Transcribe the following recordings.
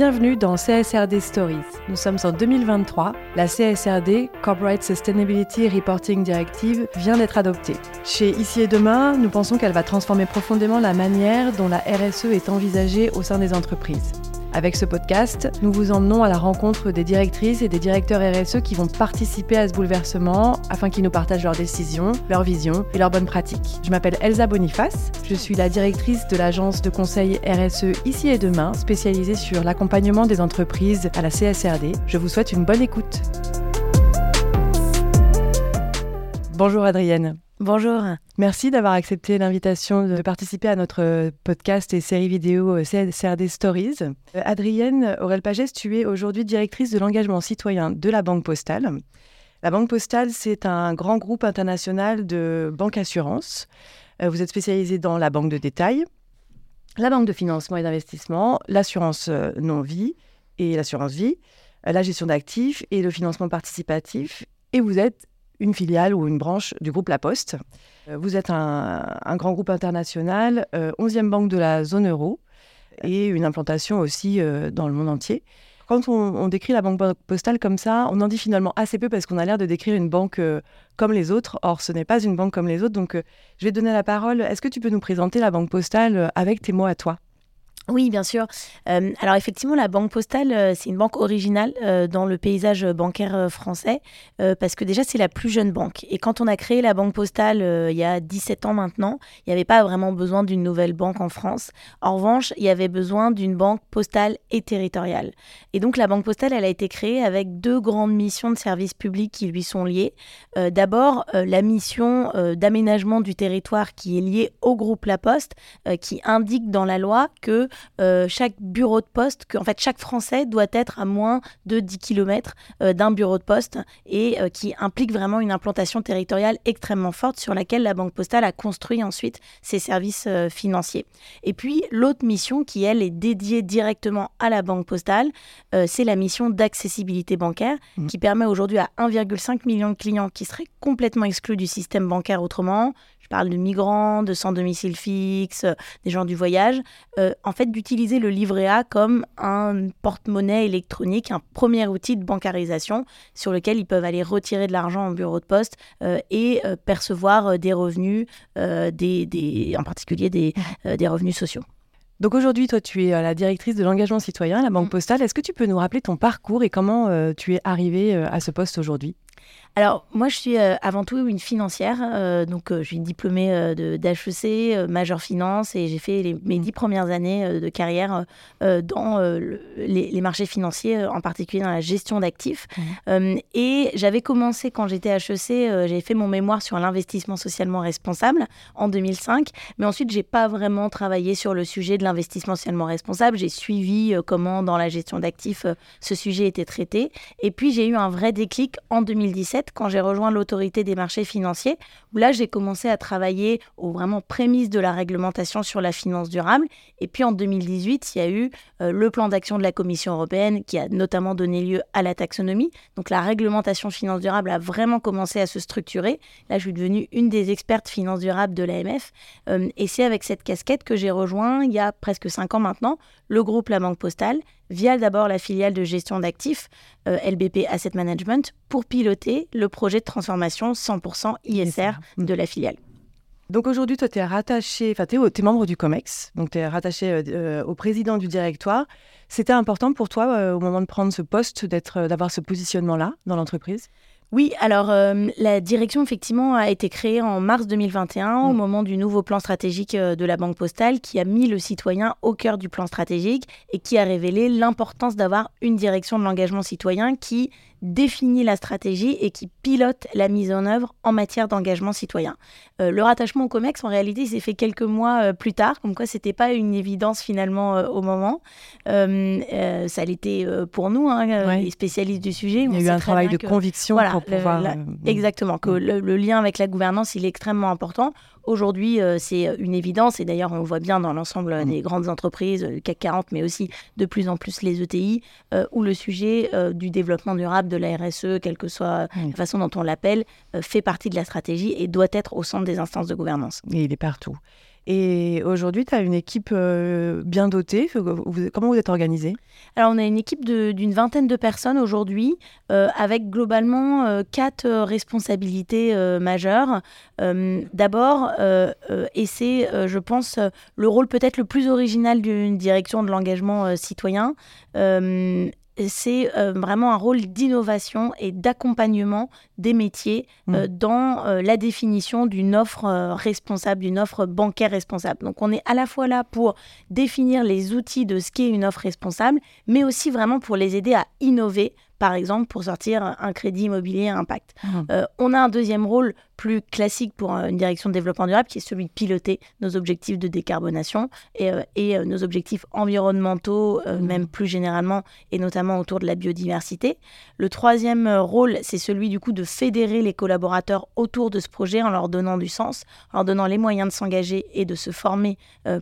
Bienvenue dans CSRD Stories. Nous sommes en 2023. La CSRD, Corporate Sustainability Reporting Directive, vient d'être adoptée. Chez Ici et Demain, nous pensons qu'elle va transformer profondément la manière dont la RSE est envisagée au sein des entreprises. Avec ce podcast, nous vous emmenons à la rencontre des directrices et des directeurs RSE qui vont participer à ce bouleversement afin qu'ils nous partagent leurs décisions, leurs visions et leurs bonnes pratiques. Je m'appelle Elsa Boniface, je suis la directrice de l'agence de conseil RSE Ici et Demain, spécialisée sur l'accompagnement des entreprises à la CSRD. Je vous souhaite une bonne écoute. Bonjour Adrienne. Bonjour. Merci d'avoir accepté l'invitation de participer à notre podcast et série vidéo euh, CRD Stories. Euh, Adrienne Aurel-Pagès, tu es aujourd'hui directrice de l'engagement citoyen de la Banque Postale. La Banque Postale, c'est un grand groupe international de banque assurance. Euh, vous êtes spécialisée dans la banque de détail, la banque de financement et d'investissement, l'assurance non-vie et l'assurance vie, la gestion d'actifs et le financement participatif. Et vous êtes une filiale ou une branche du groupe La Poste. Euh, vous êtes un, grand groupe international, 11e euh, banque de la zone euro et une implantation aussi euh, dans le monde entier. Quand on, décrit la banque postale comme ça, on en dit finalement assez peu parce qu'on a l'air de décrire une banque comme les autres. Or, ce n'est pas une banque comme les autres. Donc, je vais donner la parole. Est-ce que tu peux nous présenter la banque postale avec tes mots à toi? Oui, bien sûr. Euh, alors effectivement, la Banque Postale, euh, c'est une banque originale euh, dans le paysage bancaire français, parce que déjà, c'est la plus jeune banque. Et quand on a créé la Banque Postale il y a 17 ans maintenant, il n'y avait pas vraiment besoin d'une nouvelle banque en France. En revanche, il y avait besoin d'une banque postale et territoriale. Et donc la Banque Postale, elle a été créée avec deux grandes missions de service public qui lui sont liées. D'abord, la mission d'aménagement du territoire qui est liée au groupe La Poste, qui indique dans la loi que euh, chaque bureau de poste, que en fait chaque Français doit être à moins de 10 km euh, d'un bureau de poste et euh, qui implique vraiment une implantation territoriale extrêmement forte sur laquelle la Banque Postale a construit ensuite ses services financiers. Et puis l'autre mission qui elle est dédiée directement à la Banque Postale, c'est la mission d'accessibilité bancaire mmh. qui permet aujourd'hui à 1,5 million de clients qui seraient complètement exclus du système bancaire autrement, parle de migrants, de sans domicile fixe, des gens du voyage, euh, en fait d'utiliser le livret A comme un porte-monnaie électronique, un premier outil de bancarisation sur lequel ils peuvent aller retirer de l'argent en bureau de poste euh, et euh, percevoir des revenus, des, en particulier des, des revenus sociaux. Donc aujourd'hui, toi, tu es la directrice de l'engagement citoyen à la Banque mm. Postale. Est-ce que tu peux nous rappeler ton parcours et comment tu es arrivée à ce poste aujourd'hui? Alors, moi, je suis euh, avant tout une financière. Euh, donc, euh, je suis diplômée d'HEC, majeure finance, et j'ai fait mes dix premières années de carrière dans les, marchés financiers, en particulier dans la gestion d'actifs. Mmh. et j'avais commencé, quand j'étais HEC, j'ai fait mon mémoire sur l'investissement socialement responsable en 2005. Mais ensuite, j'ai pas vraiment travaillé sur le sujet de l'investissement socialement responsable. J'ai suivi comment, dans la gestion d'actifs, ce sujet était traité. Et puis, j'ai eu un vrai déclic en 2017 quand j'ai rejoint l'autorité des marchés financiers, où là j'ai commencé à travailler aux vraiment prémices de la réglementation sur la finance durable. Et puis en 2018, il y a eu euh, le plan d'action de la Commission européenne qui a notamment donné lieu à la taxonomie. Donc la réglementation finance durable a vraiment commencé à se structurer. Là, je suis devenue une des expertes finance durable de l'AMF. Euh, et c'est avec cette casquette que j'ai rejoint il y a presque cinq ans maintenant le groupe La Banque Postale via d'abord la filiale de gestion d'actifs euh, LBP Asset Management pour piloter le projet de transformation 100% ISR de la filiale. Donc aujourd'hui, toi, tu es rattaché, enfin, tu es, membre du COMEX, donc tu es rattaché euh, euh, au président du directoire. C'était important pour toi, au moment de prendre ce poste, d'avoir ce positionnement-là dans l'entreprise? Oui, alors la direction effectivement a été créée en mars 2021 au mm. moment du nouveau plan stratégique de la Banque Postale qui a mis le citoyen au cœur du plan stratégique et qui a révélé l'importance d'avoir une direction de l'engagement citoyen qui définit la stratégie et qui pilote la mise en œuvre en matière d'engagement citoyen. Euh, le rattachement au COMEX, en réalité, s'est fait quelques mois euh, plus tard, comme quoi c'était pas une évidence finalement euh, au moment. ça l'était pour nous, hein, les spécialistes du sujet. Il y a eu un travail de conviction pour pouvoir... exactement, que le, le, lien avec la gouvernance, il est extrêmement important. Aujourd'hui, euh, c'est une évidence, et d'ailleurs, on le voit bien dans l'ensemble mm. des grandes entreprises, le CAC 40, mais aussi de plus en plus les ETI, euh, où le sujet euh, du développement durable de la RSE, quelle que soit la façon dont on l'appelle, fait partie de la stratégie et doit être au centre des instances de gouvernance. Et il est partout. Et aujourd'hui, tu as une équipe euh, bien dotée. Comment vous êtes organisé Alors, on a une équipe d'une vingtaine de personnes aujourd'hui, euh, avec globalement euh, quatre responsabilités majeures. D'abord, et c'est, je pense, le rôle peut-être le plus original d'une direction de l'engagement citoyen, c'est euh, vraiment un rôle d'innovation et d'accompagnement des métiers euh, mmh. dans euh, la définition d'une offre responsable, d'une offre bancaire responsable. Donc on est à la fois là pour définir les outils de ce qu'est une offre responsable, mais aussi vraiment pour les aider à innover par exemple, pour sortir un crédit immobilier à impact. Mmh. on a un deuxième rôle plus classique pour une direction de développement durable, qui est celui de piloter nos objectifs de décarbonation et, euh, et euh, nos objectifs environnementaux, euh, mmh. même plus généralement, et notamment autour de la biodiversité. Le troisième rôle, c'est celui du coup de fédérer les collaborateurs autour de ce projet en leur donnant du sens, en leur donnant les moyens de s'engager et de se former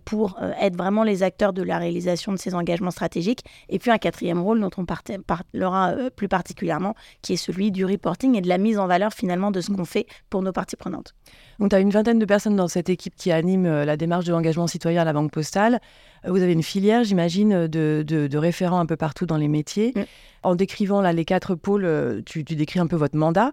pour être vraiment les acteurs de la réalisation de ces engagements stratégiques. Et puis un quatrième rôle dont on parlera plus particulièrement, qui est celui du reporting et de la mise en valeur finalement de ce mmh. qu'on fait pour nos parties prenantes. Donc, tu as une vingtaine de personnes dans cette équipe qui anime euh, la démarche de l'engagement citoyen à la Banque Postale. Euh, vous avez une filière, j'imagine, de, de, référents un peu partout dans les métiers. En décrivant là, les quatre pôles, euh, tu, décris un peu votre mandat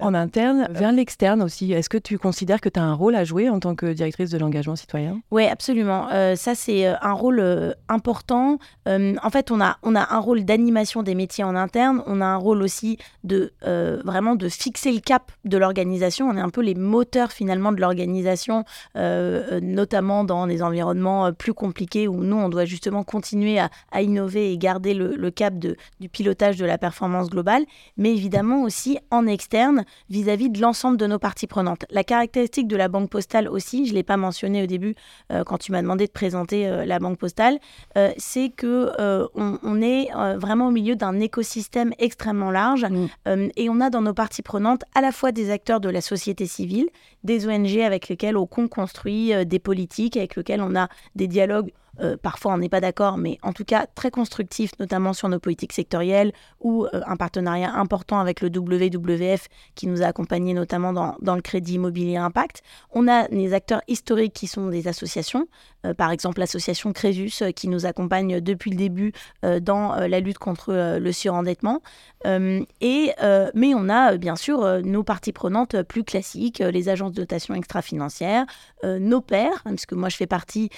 en interne. Vers l'externe aussi, est-ce que tu considères que tu as un rôle à jouer en tant que directrice de l'engagement citoyen? Oui, absolument. ça, c'est un rôle important. en fait, on a, on a un rôle d'animation des métiers en interne. On a un rôle aussi de vraiment de fixer le cap de l'organisation. On est un peu les moteurs finalement de l'organisation, notamment dans des environnements plus compliqués où nous, on doit justement continuer à, innover et garder le, cap de, du pilotage de la performance globale, mais évidemment aussi en externe vis-à-vis de l'ensemble de nos parties prenantes. La caractéristique de la banque postale aussi, je ne l'ai pas mentionné au début euh, quand tu m'as demandé de présenter euh, la banque postale, euh, c'est que on, est vraiment au milieu d'un écosystème extrêmement large mmh. et on a dans nos parties prenantes à la fois des acteurs de la société civile, des ONG avec lesquels on construit des politiques, avec lesquels on a des dialogues euh, parfois on n'est pas d'accord, mais en tout cas très constructif, notamment sur nos politiques sectorielles, ou euh, un partenariat important avec le WWF qui nous a accompagnés notamment dans, le crédit immobilier impact. On a des acteurs historiques qui sont des associations, euh, par exemple l'association Crésus qui nous accompagne depuis le début dans la lutte contre le surendettement. et, mais on a bien sûr nos parties prenantes plus classiques, les agences de dotation extra-financière, nos pairs, parce que moi je fais partie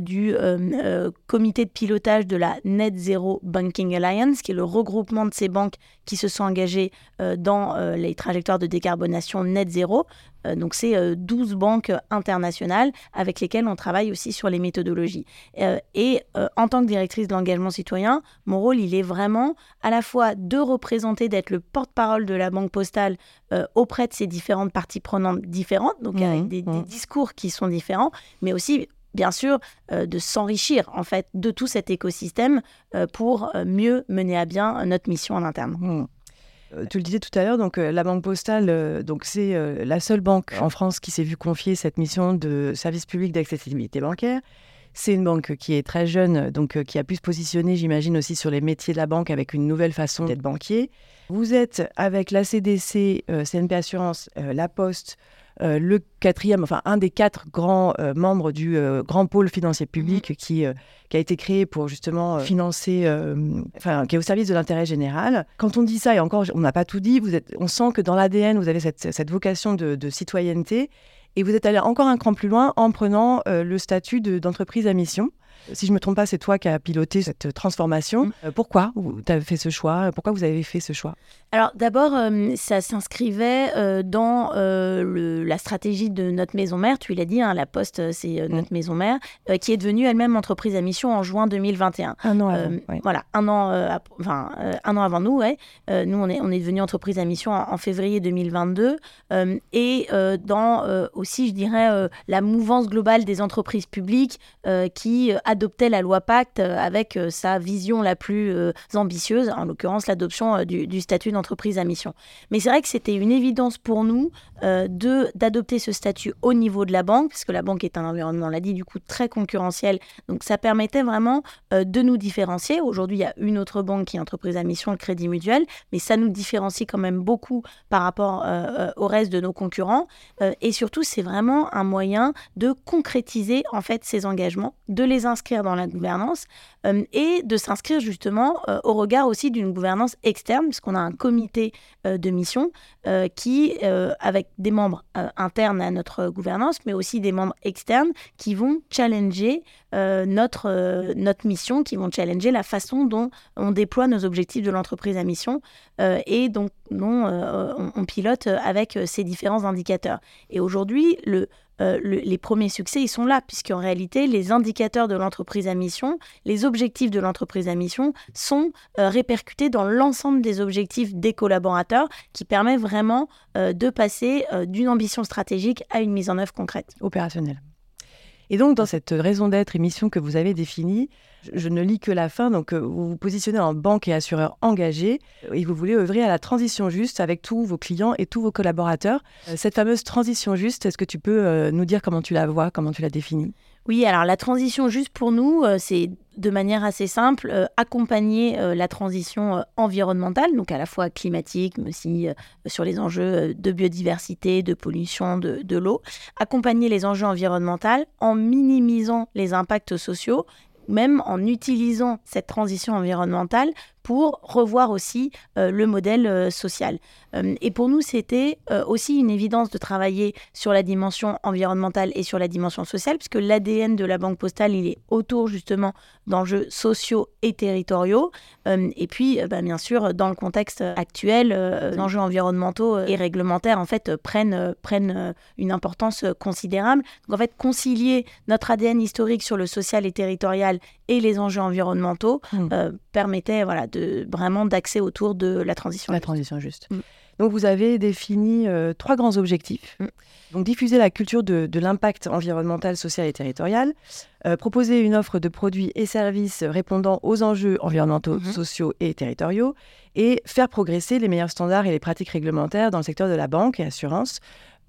du euh, comité de pilotage de la Net Zero Banking Alliance, qui est le regroupement de ces banques qui se sont engagées euh, dans euh, les trajectoires de décarbonation net zéro. donc, c'est 12 banques internationales avec lesquelles on travaille aussi sur les méthodologies. et en tant que directrice de l'engagement citoyen, mon rôle, il est vraiment à la fois de représenter, d'être le porte-parole de la Banque postale auprès de ces différentes parties prenantes différentes, donc avec mmh, des, des, mmh. discours qui sont différents, mais aussi bien sûr, euh, de s'enrichir en fait de tout cet écosystème euh, pour euh, mieux mener à bien notre mission en interne. Mmh. Tu le disais tout à l'heure, donc la Banque Postale, donc c'est la seule banque en France qui s'est vue confier cette mission de service public d'accessibilité bancaire. C'est une banque qui est très jeune, donc qui a pu se positionner, j'imagine, aussi sur les métiers de la banque avec une nouvelle façon d'être banquier. Vous êtes avec la CDC, CNP Assurance, La Poste, euh, le quatrième, enfin un des quatre grands euh, membres du euh, grand pôle financier public mhm. qui, qui a été créé pour justement financer, enfin qui est au service de l'intérêt général. Quand on dit ça, et encore on n'a pas tout dit, vous êtes, on sent que dans l'ADN vous avez cette, cette vocation de, de, citoyenneté et vous êtes allé encore un cran plus loin en prenant le statut d'entreprise à mission. Si je ne me trompe pas, c'est toi qui as piloté cette transformation. Mm. Euh, pourquoi tu as fait ce choix? Pourquoi vous avez fait ce choix? Alors d'abord, euh, ça s'inscrivait euh, dans la stratégie de notre maison mère. Tu l'as dit, hein, la Poste, c'est mm. notre maison mère, qui est devenue elle-même entreprise à mission en juin 2021. Un an avant. Voilà, un an, enfin, un an avant nous. Ouais. nous, on est, on est devenu entreprise à mission en, en février 2022. et dans aussi, je dirais, la mouvance globale des entreprises publiques qui adoptait la loi Pacte avec sa vision la plus ambitieuse, en l'occurrence l'adoption du, statut d'entreprise à mission. Mais c'est vrai que c'était une évidence pour nous de d'adopter ce statut au niveau de la banque, parce que la banque est un environnement, on l'a dit, du coup très concurrentiel. Donc ça permettait vraiment de nous différencier. Aujourd'hui, il y a une autre banque qui est entreprise à mission, le Crédit Mutuel, mais ça nous différencie quand même beaucoup par rapport au reste de nos concurrents. et surtout, c'est vraiment un moyen de concrétiser en fait ces engagements, de les inscrire dans la gouvernance euh, et de s'inscrire justement euh, au regard aussi d'une gouvernance externe, puisqu'on a un comité euh, de mission qui, avec des membres internes à notre gouvernance, mais aussi des membres externes qui vont challenger notre, notre mission, qui vont challenger la façon dont on déploie nos objectifs de l'entreprise à mission et donc dont on, pilote avec ces différents indicateurs. Et aujourd'hui, le, les premiers succès, ils sont là, puisqu'en réalité, les indicateurs de l'entreprise à mission, les objectifs de l'entreprise à mission sont euh, répercutés dans l'ensemble des objectifs des collaborateurs, qui permet vraiment euh, de passer euh, d'une ambition stratégique à une mise en œuvre concrète. Opérationnelle. Et donc, dans cette raison d'être et mission que vous avez définie, je ne lis que la fin, donc vous vous positionnez en banque et assureur engagé et vous voulez œuvrer à la transition juste avec tous vos clients et tous vos collaborateurs. Cette fameuse transition juste, est-ce que tu peux nous dire comment tu la vois, comment tu la définis? Oui, alors la transition juste pour nous, euh, c'est de manière assez simple euh, accompagner euh, la transition environnementale, donc à la fois climatique, mais aussi sur les enjeux de biodiversité, de pollution, de, de l'eau, accompagner les enjeux environnementaux en minimisant les impacts sociaux même en utilisant cette transition environnementale pour revoir aussi euh, le modèle euh, social. Euh, et pour nous, c'était aussi une évidence de travailler sur la dimension environnementale et sur la dimension sociale, puisque l'ADN de la Banque postale, il est autour justement d'enjeux sociaux et territoriaux. et puis, bah, bien sûr, dans le contexte actuel, les enjeux environnementaux et réglementaires, en fait, prennent, prennent une importance considérable. Donc, en fait, concilier notre ADN historique sur le social et territorial et les enjeux environnementaux mmh. permettait voilà, de, vraiment d'accès autour de la transition. La transition juste. Mm. Donc vous avez défini euh, trois grands objectifs. Mm. Donc diffuser la culture de, l'impact environnemental, social et territorial, euh, proposer une offre de produits et services répondant aux enjeux environnementaux, mm-hmm. sociaux et territoriaux, et faire progresser les meilleurs standards et les pratiques réglementaires dans le secteur de la banque et assurance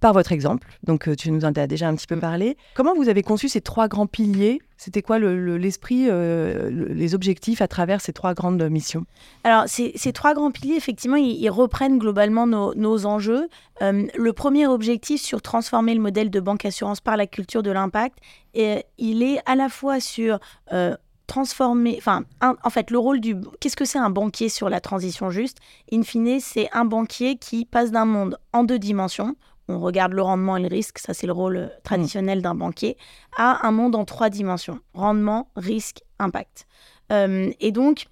par votre exemple. Donc, euh, tu nous en as déjà un petit peu mm. parlé. Comment vous avez conçu ces trois grands piliers? C'était quoi l'esprit, euh, les objectifs à travers ces trois grandes missions? Alors, ces, trois grands piliers, effectivement, ils, reprennent globalement nos, enjeux. Euh, le premier objectif sur transformer le modèle de banque assurance par la culture de l'impact, il est à la fois sur transformer, enfin, en fait, le rôle du, qu'est-ce que c'est un banquier sur la transition juste? In fine, c'est un banquier qui passe d'un monde en deux dimensions, on regarde le rendement et le risque, ça c'est le rôle euh, traditionnel d'un banquier, à un monde en trois dimensions, rendement, risque, impact. Euh, et donc,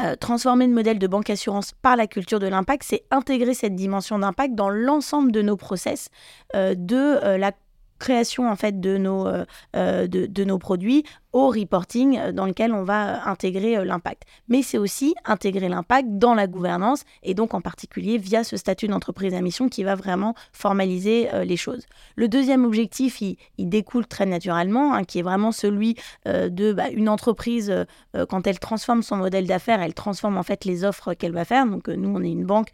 euh, transformer le modèle de banque assurance par la culture de l'impact, c'est intégrer cette dimension d'impact dans l'ensemble de nos process, de la création en fait de nos, de, de, nos produits au reporting euh, dans lequel on va euh, intégrer euh, l'impact. Mais c'est aussi intégrer l'impact dans la gouvernance et donc en particulier via ce statut d'entreprise à mission qui va vraiment formaliser les choses. Le deuxième objectif, il, découle très naturellement, hein, qui est vraiment celui de bah, une entreprise quand elle transforme son modèle d'affaires, elle transforme en fait les offres qu'elle va faire. Donc nous, on est une banque,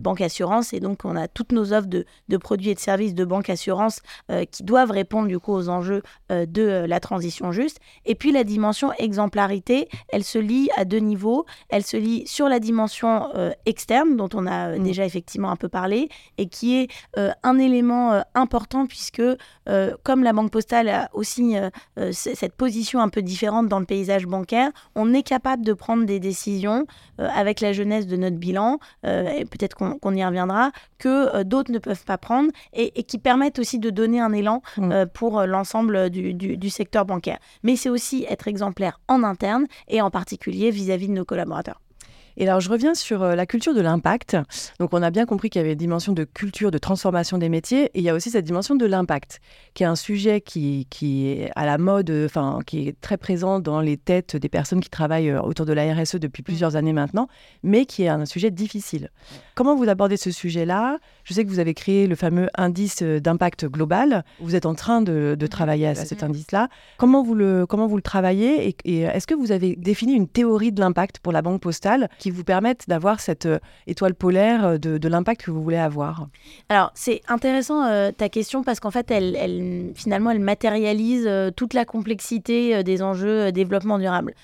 banque assurance, et donc on a toutes nos offres de, de produits et de services de banque assurance qui doivent répondre du coup aux enjeux de la transition juste. Et puis la dimension exemplarité, elle se lit à deux niveaux. Elle se lit sur la dimension euh, externe, dont on a euh, mm. déjà effectivement un peu parlé, et qui est euh, un élément important puisque, comme la Banque Postale a aussi cette position un peu différente dans le paysage bancaire, on est capable de prendre des décisions avec la jeunesse de notre bilan, et peut-être qu'on y reviendra, que d'autres ne peuvent pas prendre, et, qui permettent aussi de donner un élan mm. pour l'ensemble du, du, secteur bancaire. Mais c'est aussi être exemplaire en interne et en particulier vis-à-vis de nos collaborateurs. Et alors, je reviens sur euh, la culture de l'impact. Donc, on a bien compris qu'il y avait une dimension de culture, de transformation des métiers, et il y a aussi cette dimension de l'impact, qui est un sujet qui, qui est à la mode, enfin, qui est très présent dans les têtes des personnes qui travaillent euh, autour de la RSE depuis plusieurs années maintenant, mais qui est un sujet difficile. Comment vous abordez ce sujet-là? Je sais que vous avez créé le fameux indice euh, d'impact global. Vous êtes en train de, travailler à cet indice-là. Comment vous le, comment vous le travaillez et, et est-ce que vous avez défini une théorie de l'impact pour la Banque Postale qui vous permettent d'avoir cette euh, étoile polaire euh, de, l'impact que vous voulez avoir? Alors, c'est intéressant euh, ta question parce qu'en fait, elle, finalement, elle matérialise toute la complexité des enjeux développement durable.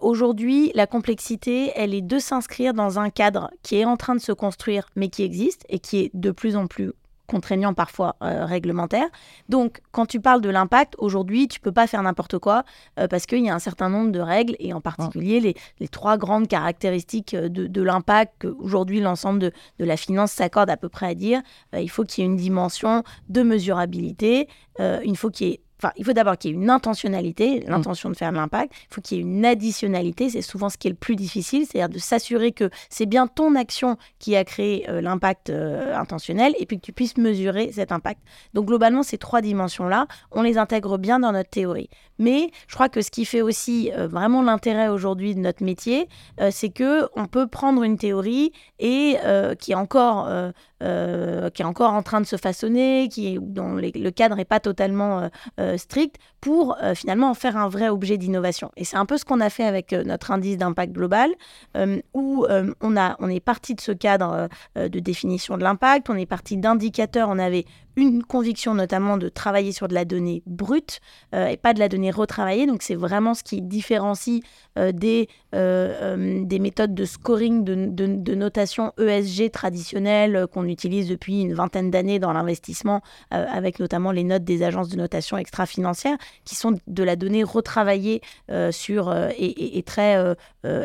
Aujourd'hui, la complexité, elle est de s'inscrire dans un cadre qui est en train de se construire, mais qui existe et qui est de plus en plus contraignant parfois euh, réglementaire. Donc, quand tu parles de l'impact, aujourd'hui, tu peux pas faire n'importe quoi euh, parce qu'il y a un certain nombre de règles et en particulier les, les, trois grandes caractéristiques euh, de, de l'impact qu'aujourd'hui l'ensemble de, de, la finance s'accorde à peu près à dire. il faut qu'il y ait une dimension de mesurabilité, il faut qu'il y ait Enfin, il faut d'abord qu'il y ait une intentionnalité, mm. l'intention de faire de l'impact. Il faut qu'il y ait une additionnalité. C'est souvent ce qui est le plus difficile, c'est-à-dire de s'assurer que c'est bien ton action qui a créé euh, l'impact euh, intentionnel et puis que tu puisses mesurer cet impact. Donc, globalement, ces trois dimensions-là, on les intègre bien dans notre théorie. Mais je crois que ce qui fait aussi euh, vraiment l'intérêt aujourd'hui de notre métier, c'est que on peut prendre une théorie et qui est encore qui est encore en train de se façonner, qui dont le cadre n'est pas totalement euh, strict pour euh, finalement en faire un vrai objet d'innovation. Et c'est un peu ce qu'on a fait avec euh, notre indice d'impact global, où on, a, on est parti de ce cadre de définition de l'impact, on est parti d'indicateurs, on avait une conviction notamment de travailler sur de la donnée brute et pas de la donnée retravaillée. Donc c'est vraiment ce qui différencie des, des méthodes de scoring, de, de notation ESG traditionnelles qu'on utilise depuis une vingtaine d'années dans l'investissement, avec notamment les notes des agences de notation extra financières qui sont de la donnée retravaillée euh, sur euh, et, très euh,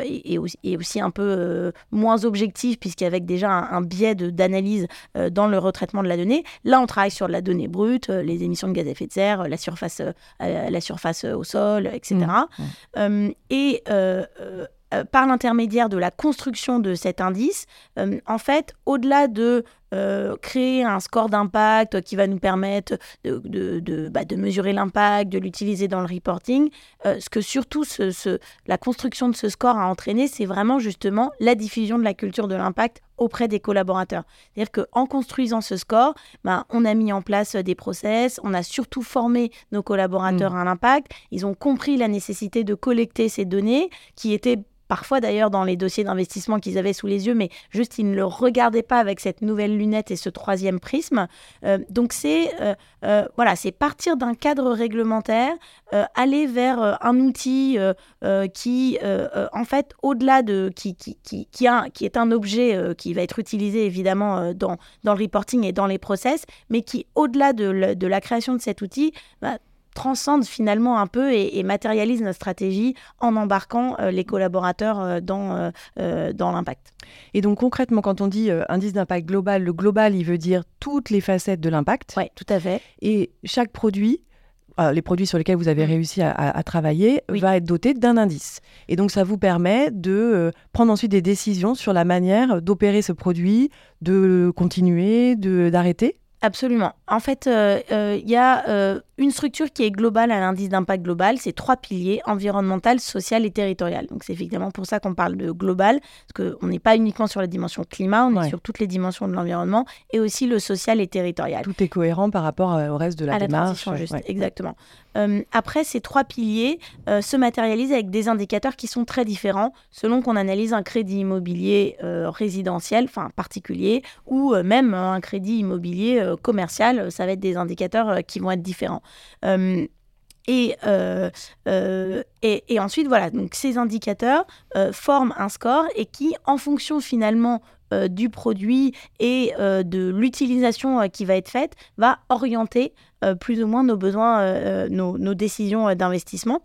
et, aussi, un peu moins objective puisqu'avec déjà un, biais d'analyse dans le retraitement de la donnée. Là, on travaille sur la donnée brute, les émissions de gaz à effet de serre, la surface, la surface au sol, etc. et mmh, par l'intermédiaire de la construction de cet indice, en fait, au-delà de euh, créer un score d'impact qui va nous permettre de, de, de, bah, de mesurer l'impact, de l'utiliser dans le reporting. Euh, ce que surtout ce, la construction de ce score a entraîné, c'est vraiment justement la diffusion de la culture de l'impact auprès des collaborateurs. C'est-à-dire qu'en construisant ce score, bah, on a mis en place des process, on a surtout formé nos collaborateurs mmh. à l'impact, ils ont compris la nécessité de collecter ces données qui étaient parfois d'ailleurs dans les dossiers d'investissement qu'ils avaient sous les yeux, mais juste ils ne le regardaient pas avec cette nouvelle lunette et ce troisième prisme. Euh, donc c'est euh, euh, voilà, c'est partir d'un cadre réglementaire, aller vers un outil qui en fait au-delà de qui qui, qui, qui, est un objet qui va être utilisé évidemment dans, dans le reporting et dans les process, mais qui au-delà de, de, la création de cet outil bah, transcende finalement un peu et, matérialise notre stratégie en embarquant euh, les collaborateurs euh, dans, euh, dans l'impact. Et donc concrètement, quand on dit indice d'impact global, le global, il veut dire toutes les facettes de l'impact. Oui, tout à fait. Et chaque produit les produits sur lesquels vous avez mm. réussi à, travailler, va être doté d'un indice. Et donc, ça vous permet de prendre ensuite des décisions sur la manière d'opérer ce produit, de continuer, d'arrêter Absolument. En fait, il y a une structure qui est globale à l'indice d'impact global, c'est trois piliers, environnemental, social et territorial. Donc c'est effectivement pour ça qu'on parle de global, parce qu'on n'est pas uniquement sur la dimension climat, on est sur toutes les dimensions de l'environnement, et aussi le social et territorial. Tout est cohérent par rapport euh, au reste de la à démarche. La juste, exactement. Euh, après, ces trois piliers euh, se matérialisent avec des indicateurs qui sont très différents selon qu'on analyse un crédit immobilier résidentiel, enfin particulier, ou même un crédit immobilier commercial. Ça va être des indicateurs qui vont être différents. Euh, euh, euh, et, et, ensuite, voilà, donc ces indicateurs forment un score et qui, en fonction finalement du produit et de l'utilisation qui va être faite, va orienter plus ou moins nos besoins, nos, nos, décisions d'investissement.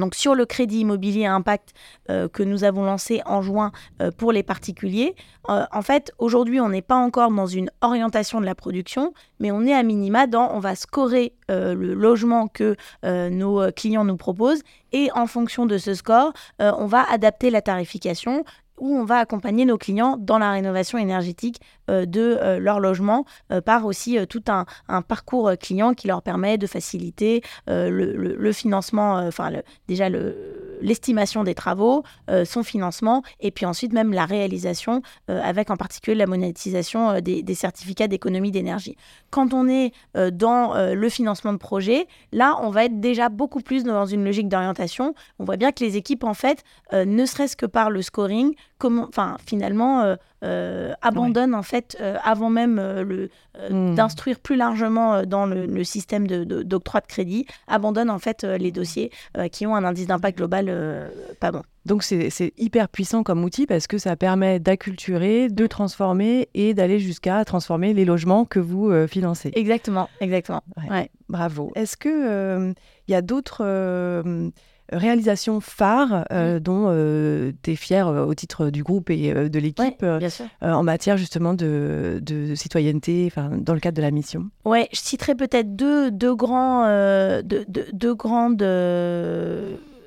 Donc sur le crédit immobilier impact euh, que nous avons lancé en juin euh, pour les particuliers, euh, en fait aujourd'hui on n'est pas encore dans une orientation de la production, mais on est à minima dans on va scorer le logement que nos clients nous proposent et en fonction de ce score, on va adapter la tarification où on va accompagner nos clients dans la rénovation énergétique de leur logement par aussi tout un, parcours client qui leur permet de faciliter le, financement, enfin déjà l'estimation des travaux, son financement et puis ensuite même la réalisation avec en particulier la monétisation des, des certificats d'économie d'énergie. Quand on est dans le financement de projet, là on va être déjà beaucoup plus dans une logique d'orientation. On voit bien que les équipes, en fait, euh, ne serait-ce que par le scoring, comment, enfin, finalement, euh, euh, abandonnent en fait avant même le hmm. d'instruire plus largement dans le, système d'octroi de, de, crédit, abandonnent en fait les dossiers qui ont un indice d'impact global pas bon. Donc c'est hyper puissant comme outil parce que ça permet d'acculturer, de transformer et d'aller jusqu'à transformer les logements que vous financez. Exactement, exactement. Ouais. Bravo. Est-ce que il y a d'autres euh, réalisations phares euh, dont euh, tu es fier au titre du groupe et de l'équipe en matière justement de, citoyenneté, dans le cadre de la mission. Ouais, je citerai peut-être deux, deux, grands, deux, deux, grandes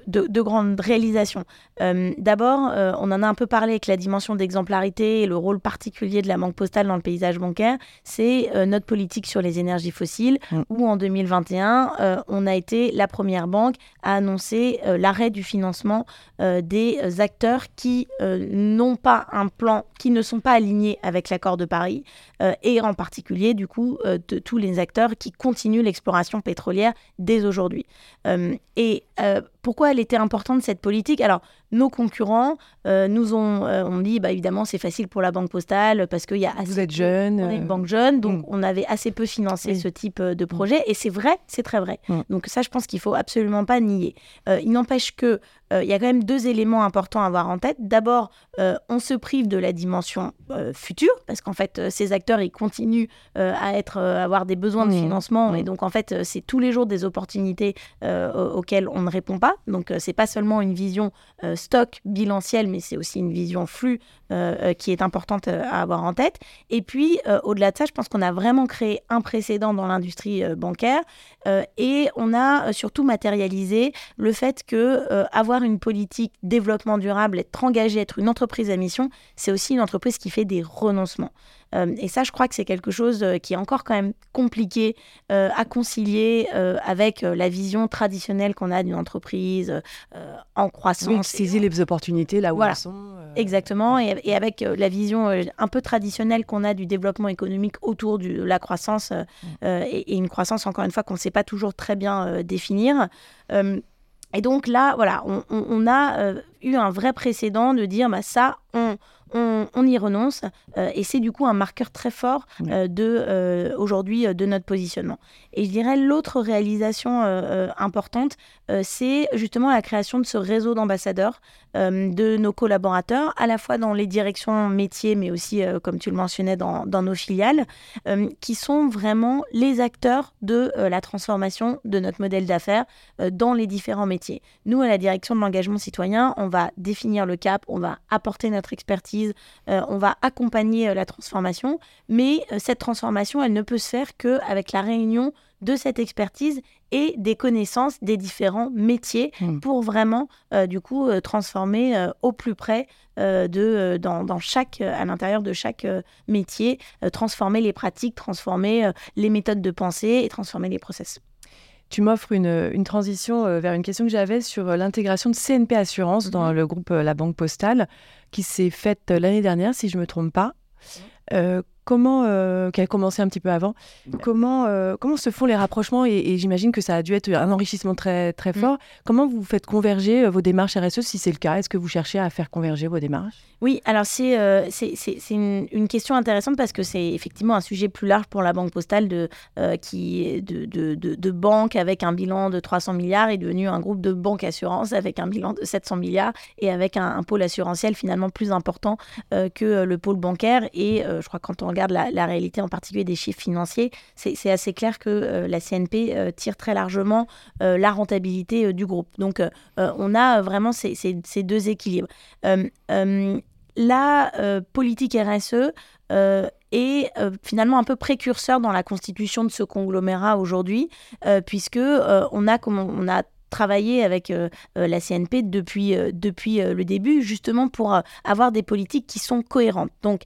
de, grandes réalisations. Euh, d'abord, euh, on en a un peu parlé avec la dimension d'exemplarité et le rôle particulier de la banque postale dans le paysage bancaire, c'est euh, notre politique sur les énergies fossiles, mm. où en 2021, on a été la première banque à annoncer l'arrêt du financement des acteurs qui n'ont pas un plan, qui ne sont pas alignés avec l'accord de Paris, et en particulier, du coup, de tous les acteurs qui continuent l'exploration pétrolière dès aujourd'hui. et pourquoi elle était importante, cette politique? Alors, nos concurrents euh, nous ont, euh, on dit, bah, évidemment, c'est facile pour la banque postale parce qu'il y a assez Vous êtes jeune. On est une banque jeune, donc mm. on avait assez peu financé ce type euh, de mm. projet. Et c'est vrai, c'est très vrai. Mm. Donc ça, je pense qu'il faut absolument pas nier. il n'empêche que il y a quand même deux éléments importants à avoir en tête. D'abord, on se prive de la dimension future parce qu'en fait, ces acteurs, ils continuent à être, avoir des besoins de financement. Et donc, en fait, c'est tous les jours des opportunités auxquelles on ne répond pas. Donc, c'est pas seulement une vision stock bilanciel, mais c'est aussi une vision flux euh, euh, qui est importante euh, à avoir en tête. Et puis, au-delà de ça, je pense qu'on a vraiment créé un précédent dans l'industrie bancaire et on a surtout matérialisé le fait que avoir une politique développement durable, être engagé, être une entreprise à mission, c'est aussi une entreprise qui fait des renoncements. Euh, et ça, je crois que c'est quelque chose euh, qui est encore quand même compliqué euh, à concilier avec la vision traditionnelle qu'on a d'une entreprise en croissance. Oui, saisir les opportunités là où elles sont. Exactement, et, avec la vision un peu traditionnelle qu'on a du développement économique autour de la croissance mm. et, une croissance, encore une fois, qu'on ne sait pas toujours très bien définir. et donc là, voilà, on, a eu un vrai précédent de dire, bah, ça, on, on, y renonce. Euh, et c'est du coup un marqueur très fort euh, de euh, aujourd'hui de notre positionnement. Et je dirais l'autre réalisation importante, c'est justement la création de ce réseau d'ambassadeurs de nos collaborateurs, à la fois dans les directions métiers, mais aussi, comme tu le mentionnais, dans, dans nos filiales, qui sont vraiment les acteurs de la transformation de notre modèle d'affaires dans les différents métiers. Nous, à la direction de l'engagement citoyen, on va définir le cap, on va apporter notre expertise euh, on va accompagner euh, la transformation, mais euh, cette transformation, elle ne peut se faire qu'avec la réunion de cette expertise et des connaissances des différents métiers hmm. pour vraiment, du coup, transformer au plus près de, dans, chaque, à l'intérieur de chaque métier, transformer les pratiques, transformer les méthodes de pensée et transformer les process tu m'offres une, transition vers une question que j'avais sur l'intégration de CNP Assurance dans mhm. le groupe La Banque Postale, qui s'est faite l'année dernière, si je ne me trompe pas. Comment, euh, qui a commencé un petit peu avant, comment, euh, comment se font les rapprochements et, j'imagine que ça a dû être un enrichissement très, très mm. fort. Comment vous faites converger euh, vos démarches RSE si c'est le cas? Est-ce que vous cherchez à faire converger vos démarches? Oui, alors c'est c'est une, une, question intéressante parce que c'est effectivement un sujet plus large pour la Banque Postale de, qui, de, de, de, banque avec un bilan de 300 milliards est devenu un groupe de banques assurances avec un bilan de 700 milliards et avec un, un pôle assurantiel finalement plus important que le pôle bancaire. Et je crois que quand on regarde la, réalité en particulier des chiffres financiers, c'est assez clair que euh, la CNP euh, tire très largement euh, la rentabilité du groupe. Donc on a vraiment ces, deux équilibres. la politique RSE est finalement un peu précurseur dans la constitution de ce conglomérat aujourd'hui, puisque on a, comme on a travaillé avec la CNP depuis, depuis le début, justement pour avoir des politiques qui sont cohérentes. Donc,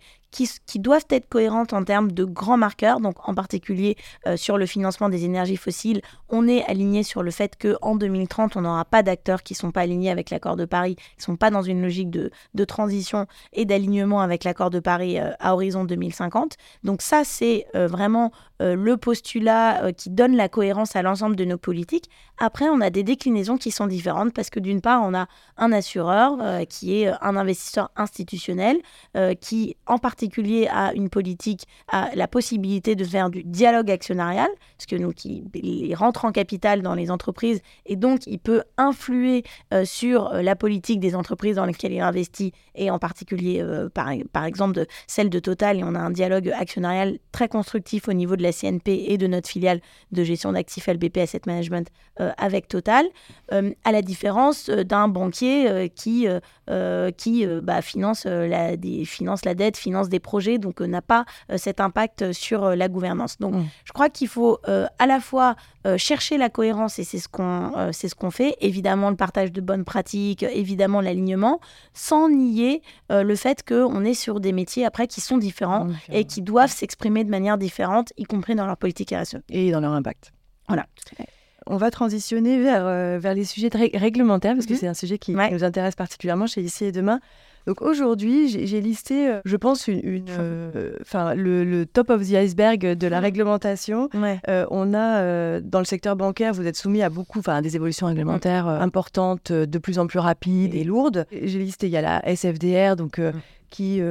qui, doivent être cohérentes en termes de grands marqueurs, donc en particulier euh, sur le financement des énergies fossiles. On est aligné sur le fait qu'en 2030, on n'aura pas d'acteurs qui ne sont pas alignés avec l'accord de Paris, qui ne sont pas dans une logique de, transition et d'alignement avec l'accord de Paris euh, à horizon 2050. Donc ça, c'est euh, vraiment le postulat qui donne la cohérence à l'ensemble de nos politiques. Après, on a des déclinaisons qui sont différentes parce que d'une part, on a un assureur qui est un investisseur institutionnel qui, en particulier, à une politique, à la possibilité de faire du dialogue actionnarial, parce que nous, qui, il rentre en capital dans les entreprises et donc il peut influer euh, sur euh, la politique des entreprises dans lesquelles il investit et en particulier, euh, par, par exemple, celle de Total. Et on a un dialogue actionnarial très constructif au niveau de la CNP et de notre filiale de gestion d'actifs LBP Asset Management avec Total, à la différence d'un banquier qui, qui bah, finance, la, des, finance la dette, finance des projets, donc euh, n'a pas euh, cet impact sur euh, la gouvernance. Donc, mmh. je crois qu'il faut à la fois chercher la cohérence, et c'est ce qu'on c'est ce qu'on fait, évidemment le partage de bonnes pratiques, évidemment l'alignement, sans nier le fait qu'on est sur des métiers après qui sont différents et qui doivent s'exprimer de manière différente, y compris dans leur politique RSE. Et dans leur impact. Voilà. On va transitionner vers, vers les sujets réglementaires, parce que mmh. c'est un sujet qui nous intéresse particulièrement chez Ici et Demain. Donc aujourd'hui, j'ai listé, euh, je pense, une, euh, enfin, le, top of the iceberg de la réglementation. Euh, on a dans le secteur bancaire, vous êtes soumis à beaucoup, enfin, des évolutions réglementaires importantes, de plus en plus rapides et lourdes. J'ai listé, il y a la SFDR, donc qui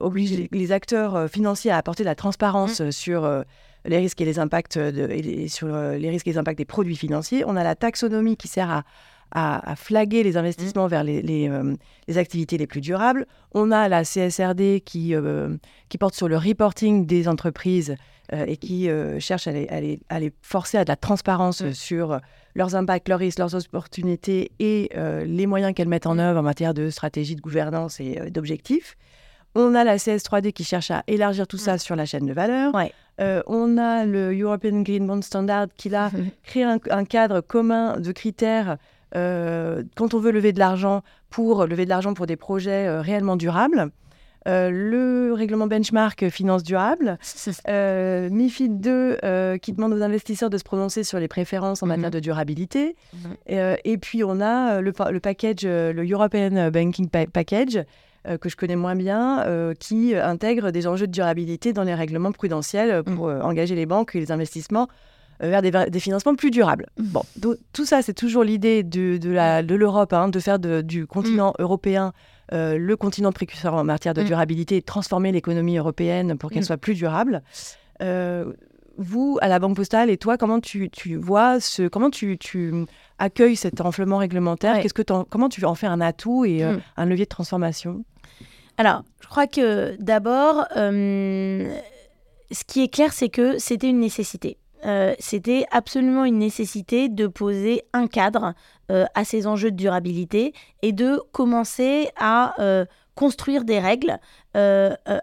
oblige les, acteurs financiers à apporter de la transparence sur les risques et les impacts de, sur les risques et les impacts des produits financiers. On a la taxonomie qui sert à à, flaguer les investissements mmh. vers euh, les, activités les plus durables. On a la CSRD qui, euh, qui porte sur le reporting des entreprises euh, et qui cherche à les, à, les, forcer à de la transparence mmh. sur leurs impacts, leurs risques, leurs opportunités et les moyens qu'elles mettent en mmh. œuvre en matière de stratégie de gouvernance et d'objectifs. On a la CS3D qui cherche à élargir tout ça sur la chaîne de valeur. on a le European Green Bond Standard qui a créé un, un, cadre commun de critères euh, quand on veut lever de l'argent pour lever de l'argent pour des projets euh, réellement durables. Euh, le règlement benchmark finance durable, MIFID 2 qui demande aux investisseurs de se prononcer sur les préférences en matière mhm. de durabilité. Mhm. et puis on a le, le, package, le European Banking Package, que je connais moins bien, qui intègre des enjeux de durabilité dans les règlements prudentiels pour mhm. engager les banques et les investissements euh, vers des, financements plus durables. Mmh. Bon, tout ça, c'est toujours l'idée de, de l'Europe, de, hein, de faire du continent mmh. européen euh, le continent précurseur en matière de durabilité et transformer l'économie européenne pour qu'elle soit plus durable. Euh, vous, à la Banque Postale, et toi, comment tu, tu vois ce, comment tu, tu accueilles cet enflement réglementaire? Qu'est-ce que Comment tu en fais un atout et un levier de transformation? Alors, je crois que d'abord, ce qui est clair, c'est que c'était une nécessité. Euh, c'était absolument une nécessité de poser un cadre euh, à ces enjeux de durabilité et de commencer à euh, construire des règles euh, euh,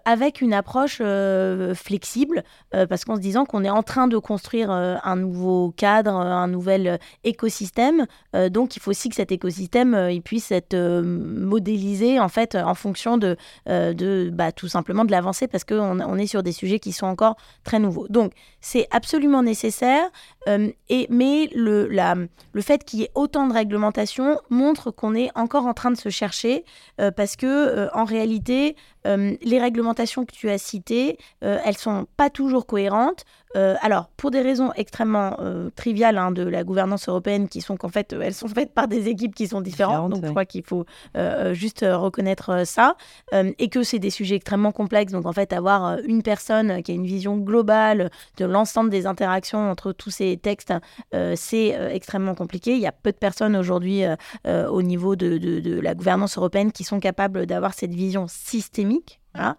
avec une approche euh, flexible, parce qu'en se disant qu'on est en train de construire un nouveau cadre, un nouvel écosystème, donc il faut aussi que cet écosystème il puisse être modélisé en fait en fonction de, de bah, tout simplement de l'avancée, parce qu'on on est sur des sujets qui sont encore très nouveaux. Donc c'est absolument nécessaire, et, mais le, la, le fait qu'il y ait autant de réglementation montre qu'on est encore en train de se chercher, parce que en réalité, euh, les réglementations que tu as citées, euh, elles sont pas toujours cohérentes. Euh, alors, pour des raisons extrêmement euh, triviales hein, de la gouvernance européenne, qui sont qu'en fait, euh, elles sont faites par des équipes qui sont différentes, donc je crois qu'il faut juste reconnaître ça, et que c'est des sujets extrêmement complexes, donc en fait, avoir une personne qui a une vision globale de l'ensemble des interactions entre tous ces textes, c'est extrêmement compliqué. Il y a peu de personnes aujourd'hui au niveau de, de, de la gouvernance européenne qui sont capables d'avoir cette vision systémique Voilà.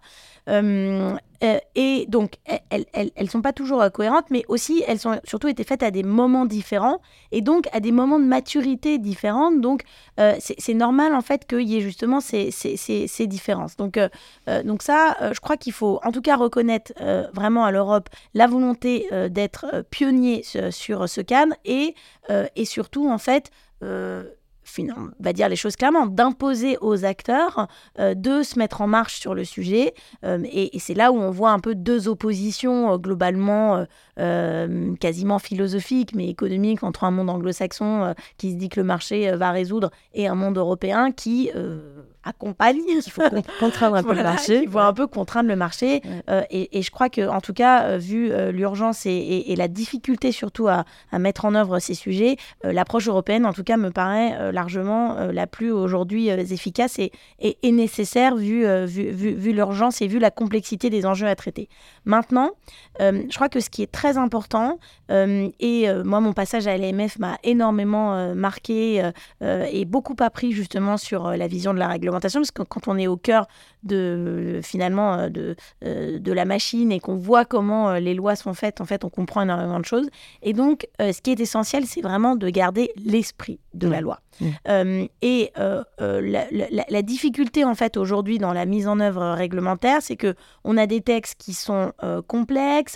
Euh, et donc, elles ne sont pas toujours euh, cohérentes, mais aussi, elles ont surtout été faites à des moments différents et donc à des moments de maturité différents. Donc, euh, c'est normal, en fait, qu'il y ait justement ces, différences. Donc, donc ça, je crois qu'il faut en tout cas reconnaître vraiment à l'Europe la volonté d'être pionnier sur ce cadre et, et surtout, en fait, on va dire les choses clairement, d'imposer aux acteurs euh, de se mettre en marche sur le sujet. Euh, et, c'est là où on voit un peu deux oppositions euh, globalement quasiment philosophiques, mais économiques, entre un monde anglo-saxon qui se dit que le marché va résoudre et un monde européen qui accompagne. Il faut contraindre un peu le marché. Il faut un peu contraindre le marché. et, je crois que, en tout cas, vu l'urgence et, la difficulté surtout à, à, mettre en œuvre ces sujets, l'approche européenne, en tout cas, me paraît largement euh, la plus aujourd'hui euh, efficace et, nécessaire vu, euh, vu, vu, l'urgence et vu la complexité des enjeux à traiter. Maintenant, je crois que ce qui est très important, et moi mon passage à l'AMF m'a énormément marqué et beaucoup appris justement sur la vision de la réglementation, parce que quand on est au cœur de finalement de, de la machine et qu'on voit comment les lois sont faites, en fait on comprend énormément de choses. Et donc ce qui est essentiel, c'est vraiment de garder l'esprit de la loi. Euh, et euh, euh, la, difficulté en fait aujourd'hui dans la mise en œuvre réglementaire, c'est que on a des textes qui sont complexes,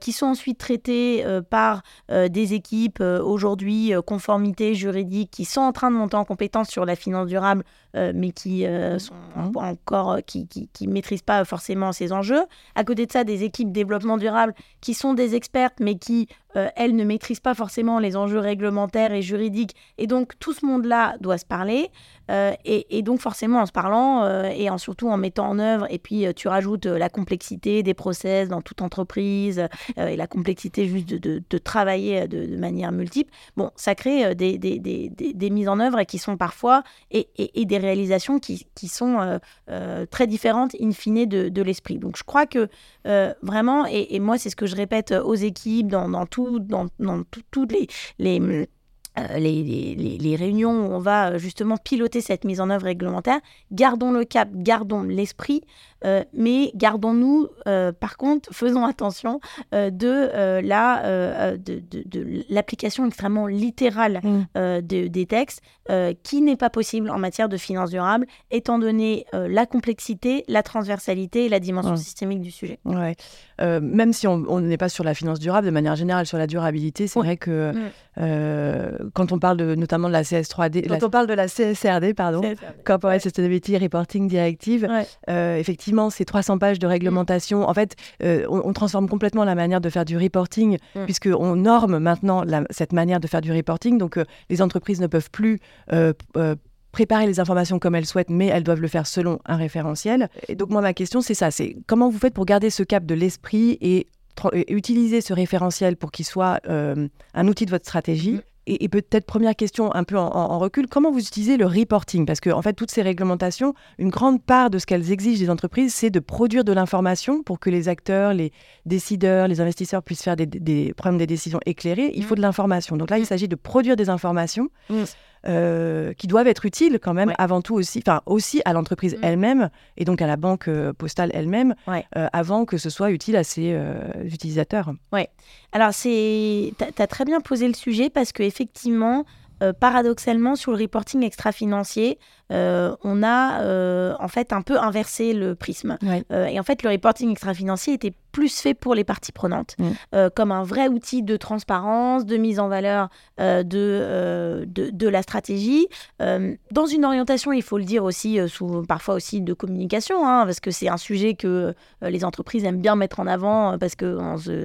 qui sont ensuite traités par des équipes aujourd'hui conformité juridique qui sont en train de monter en compétence sur la finance durable, mais qui sont mmh. encore qui, qui, qui maîtrisent pas forcément ces enjeux. À côté de ça, des équipes développement durable qui sont des expertes, mais qui elles ne maîtrisent pas forcément les enjeux réglementaires et juridiques, et donc tout ce monde là doit se parler. Euh, et, donc forcément en se parlant euh, et en, surtout en mettant en œuvre, et puis euh, tu rajoutes la complexité des process dans toute entreprise et la complexité juste de, travailler de, manière multiple, bon, ça crée des, des, des, des, mises en œuvre qui sont parfois et, des réalisations qui, qui sont très différentes in fine de, l'esprit. Donc je crois que vraiment, et, moi c'est ce que je répète aux équipes dans, dans, tout, dans, dans toutes les, les les, les, les, réunions où on va euh, justement piloter cette mise en œuvre réglementaire, gardons le cap, gardons l'esprit, euh, mais gardons-nous, par contre, faisons attention de la de, de, l'application extrêmement littérale mm. des textes, qui n'est pas possible en matière de finances durables, étant donné la complexité, la transversalité et la dimension systémique du sujet. Ouais. même si on n'est pas sur la finance durable, de manière générale sur la durabilité, c'est vrai que mm quand on parle de, notamment de la CS3D, quand on parle de la CSRD, pardon, Corporate Sustainability Reporting Directive, euh, effectivement, c'est 300 pages de réglementation. En fait, euh, on, transforme complètement la manière de faire du reporting, mm. puisqu'on norme maintenant cette manière de faire du reporting. Donc, euh, les entreprises ne peuvent plus préparer les informations comme elles souhaitent, mais elles doivent le faire selon un référentiel. Et donc moi, ma question, c'est ça, c'est comment vous faites pour garder ce cap de l'esprit et, utiliser ce référentiel pour qu'il soit un outil de votre stratégie mm. Et, peut-être première question un peu en, recul, comment vous utilisez le reporting? Parce que en fait, toutes ces réglementations, une grande part de ce qu'elles exigent des entreprises, c'est de produire de l'information pour que les acteurs, les décideurs, les investisseurs puissent faire des, prendre des décisions éclairées. Il faut de l'information. Donc là, il s'agit de produire des informations. Euh, qui doivent être utiles quand même avant tout aussi, enfin aussi à l'entreprise elle-même et donc à la banque euh, postale elle-même euh, avant que ce soit utile à ses utilisateurs. Oui. Alors c'est, tu as très bien posé le sujet parce que effectivement, paradoxalement, sur le reporting extra-financier, on a en fait un peu inversé le prisme. et en fait, le reporting extra-financier était plus fait pour les parties prenantes, mm. euh, comme un vrai outil de transparence, de mise en valeur euh, euh, de, de, la stratégie, dans une orientation, il faut le dire aussi, sous, parfois aussi de communication, hein, parce que c'est un sujet que les entreprises aiment bien mettre en avant, parce que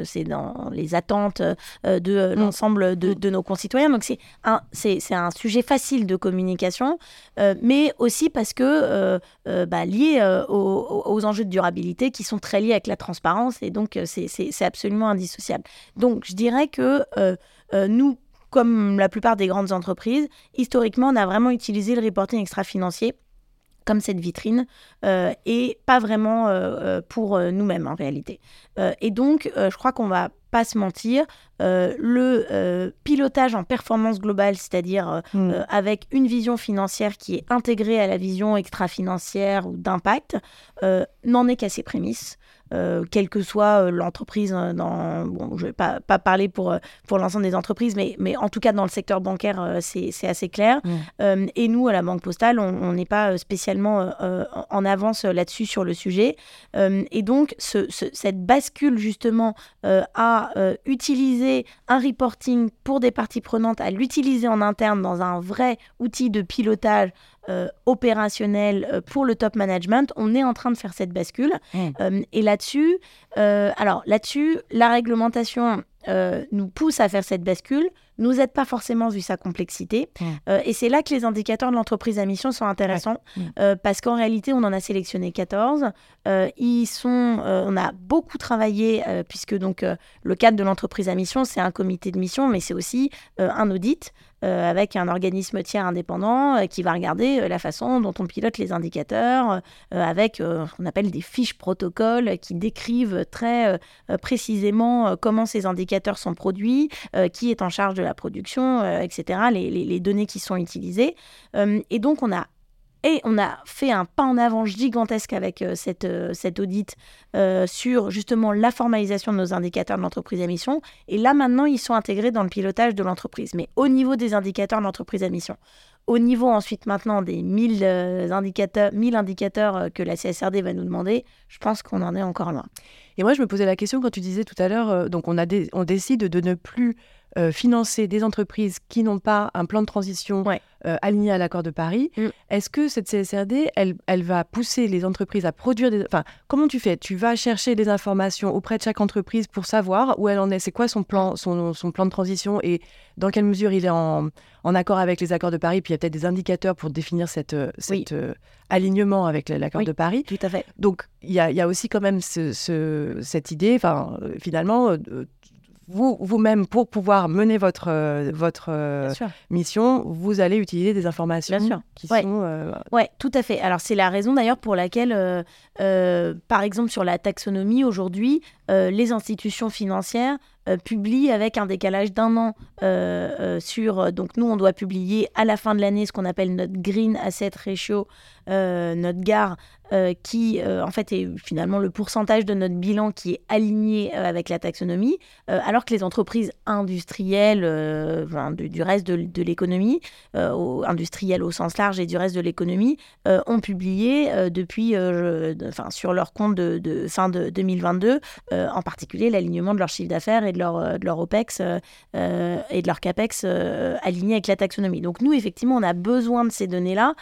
c'est dans les attentes de mm. l'ensemble de, mm. de, nos concitoyens. Donc c'est un, c'est, un sujet facile de communication, mais aussi parce que bah, lié aux, aux enjeux de durabilité qui sont très liés avec la transparence et donc euh, c'est absolument indissociable. Donc je dirais que euh, euh, nous, comme la plupart des grandes entreprises, historiquement, on a vraiment utilisé le reporting extra-financier comme cette vitrine et pas vraiment pour nous-mêmes en réalité. et donc, je crois qu'on va pas se mentir, le pilotage en performance globale, c'est-à-dire mmh. avec une vision financière qui est intégrée à la vision extra-financière ou d'impact, n'en est qu'à ses prémices. Euh, quelle que soit euh, l'entreprise. Euh, dans, bon, je ne vais pas, pas, parler pour, pour l'ensemble des entreprises, mais, mais en tout cas dans le secteur bancaire, c'est assez clair. Mmh. et nous, à la Banque Postale, on n'est pas spécialement en avance là-dessus sur le sujet. et donc, ce, cette bascule justement à utiliser un reporting pour des parties prenantes, à l'utiliser en interne dans un vrai outil de pilotage euh, opérationnel euh, pour le top management. On est en train de faire cette bascule. Mmh. Euh, et là-dessus, alors là-dessus, la réglementation nous pousse à faire cette bascule, nous aide pas forcément vu sa complexité. Mmh. et c'est là que les indicateurs de l'entreprise à mission sont intéressants mmh. parce qu'en réalité, on en a sélectionné 14. ils sont, on a beaucoup travaillé puisque donc le cadre de l'entreprise à mission, c'est un comité de mission, mais c'est aussi un audit. Euh, avec un organisme tiers indépendant euh, qui va regarder euh, la façon dont on pilote les indicateurs, avec ce qu'on appelle des fiches protocoles qui décrivent très précisément comment ces indicateurs sont produits, qui est en charge de la production, etc., les, données qui sont utilisées. et donc, on a et on a fait un pas en avant gigantesque avec euh, cette, euh, cette audit euh, sur justement la formalisation de nos indicateurs de l'entreprise à mission. Et là, maintenant, ils sont intégrés dans le pilotage de l'entreprise. Mais au niveau des indicateurs de l'entreprise à mission, au niveau ensuite maintenant des 1000 indicateurs, 1000 indicateurs que la CSRD va nous demander, je pense qu'on en est encore loin. Et moi, je me posais la question quand tu disais tout à l'heure, donc on, a on décide de ne plus euh, financer des entreprises qui n'ont pas un plan de transition euh, aligné à l'accord de Paris. Mm. Est-ce que cette CSRD, elle, elle va pousser les entreprises à produire des... Enfin, comment tu fais? Tu vas chercher des informations auprès de chaque entreprise pour savoir où elle en est, c'est quoi son plan, son, son, plan de transition et dans quelle mesure il est en, en accord avec les accords de Paris? Puis il y a peut-être des indicateurs pour définir cet euh, alignement avec l'accord de Paris. Tout à fait. Donc il y a, y a, aussi quand même ce, cette idée, enfin, finalement, vous, vous-même, pour pouvoir mener votre, euh, votre euh, mission, vous allez utiliser des informations qui sont... Euh, oui, tout à fait. Alors, c'est la raison d'ailleurs pour laquelle, par exemple, sur la taxonomie, aujourd'hui, les institutions financières publient avec un décalage d'un an sur... donc, nous, on doit publier à la fin de l'année ce qu'on appelle notre Green Asset Ratio, notre GAR, euh, qui euh, en fait est finalement le pourcentage de notre bilan qui est aligné euh, avec la taxonomie, alors que les entreprises industrielles du, reste de, l'économie, industrielles au sens large et du reste de l'économie, ont publié depuis, enfin sur leur compte de, fin de 2022, en particulier l'alignement de leur chiffre d'affaires et de leur, de leur OPEX et de leur CAPEX alignés avec la taxonomie. Donc nous, effectivement, on a besoin de ces données-là.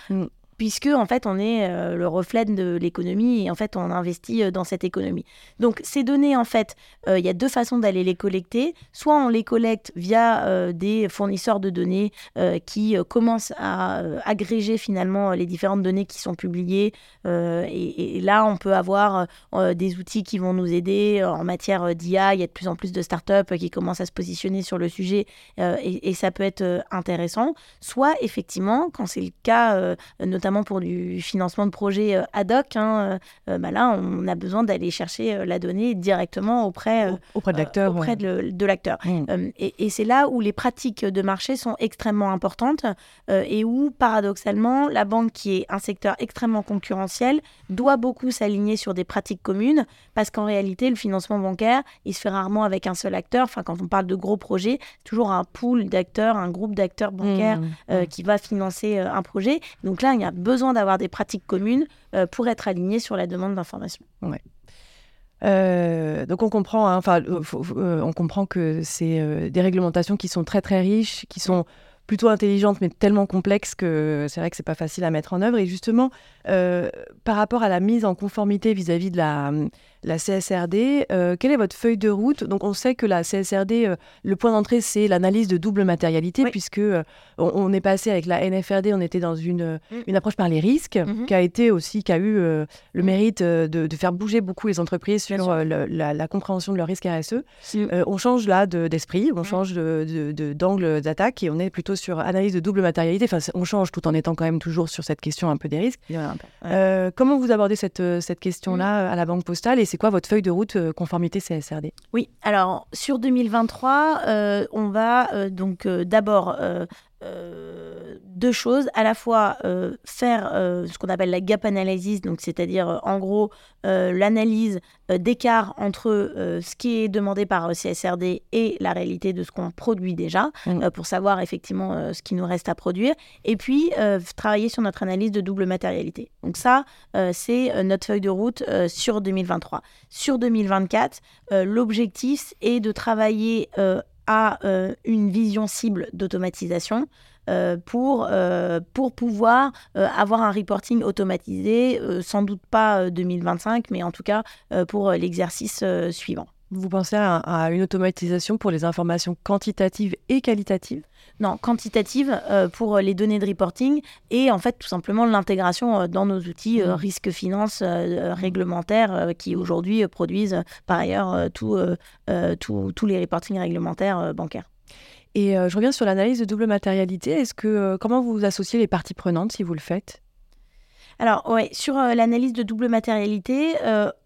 Puisque en fait on est euh, le reflet de l'économie et en fait on investit euh, dans cette économie. Donc ces données en fait, euh, il y a deux façons d'aller les collecter. Soit on les collecte via des fournisseurs de données qui commencent à agréger finalement les différentes données qui sont publiées et, là on peut avoir des outils qui vont nous aider en matière d'IA. Il y a de plus en plus de startups qui commencent à se positionner sur le sujet et, ça peut être intéressant. Soit effectivement quand c'est le cas pour du financement de projets euh, ad hoc, hein, euh, euh, bah là, on a besoin d'aller chercher la donnée directement auprès, auprès de l'acteur. auprès de, l'acteur. Mmh. et, c'est là où les pratiques de marché sont extrêmement importantes et où, paradoxalement, la banque, qui est un secteur extrêmement concurrentiel, doit beaucoup s'aligner sur des pratiques communes parce qu'en réalité, le financement bancaire, il se fait rarement avec un seul acteur. Enfin, quand on parle de gros projets, toujours un pool d'acteurs, un groupe d'acteurs bancaires mmh. Mmh. qui va financer un projet. Donc là, il y a besoin d'avoir des pratiques communes euh, pour être aligné sur la demande d'information. Ouais. Euh, donc on comprend, hein, euh, on comprend que c'est des réglementations qui sont très très riches, qui sont plutôt intelligentes mais tellement complexes que c'est vrai que c'est pas facile à mettre en œuvre. Et justement, par rapport à la mise en conformité vis-à-vis de la, la CSRD, euh, quelle est votre feuille de route? Donc on sait que la CSRD, euh, le point d'entrée, c'est l'analyse de double matérialité, puisque euh, on, est passé avec la NFRD, on était dans une, mm. une approche par les risques, mm-hmm. qui a été aussi, qui a eu le mm. mérite de, faire bouger beaucoup les entreprises sur la, compréhension de leurs risques RSE. on change là d'esprit, on mm. change d'angle d'attaque et on est plutôt sur analyse de double matérialité. Enfin, on change tout en étant quand même toujours sur cette question un peu des risques. comment vous abordez cette, cette question-là à la Banque Postale et c'est quoi votre feuille de route conformité CSRD Oui, alors sur 2023, on va donc d'abord deux choses, à la fois euh, faire euh, ce qu'on appelle la gap analysis, donc c'est-à-dire euh, en gros l'analyse d'écart entre ce qui est demandé par CSRD et la réalité de ce qu'on produit déjà, mmh. pour savoir effectivement ce qui nous reste à produire, et puis travailler sur notre analyse de double matérialité. Donc ça, c'est notre feuille de route sur 2023. Sur 2024, l'objectif est de travailler à une vision cible d'automatisation. Euh, pour, euh, pour pouvoir euh, avoir un reporting automatisé, sans doute pas 2025, mais en tout cas pour l'exercice suivant. Vous pensez à, une automatisation pour les informations quantitatives et qualitatives? Non, quantitative pour les données de reporting et en fait tout simplement l'intégration dans nos outils mmh. risque finance réglementaires qui aujourd'hui produisent par ailleurs tous les reportings réglementaires bancaires. Et euh, je reviens sur l'analyse de double matérialité. Est-ce que euh, comment vous associez les parties prenantes si vous le faites? Alors, ouais, sur euh, l'analyse de double matérialité,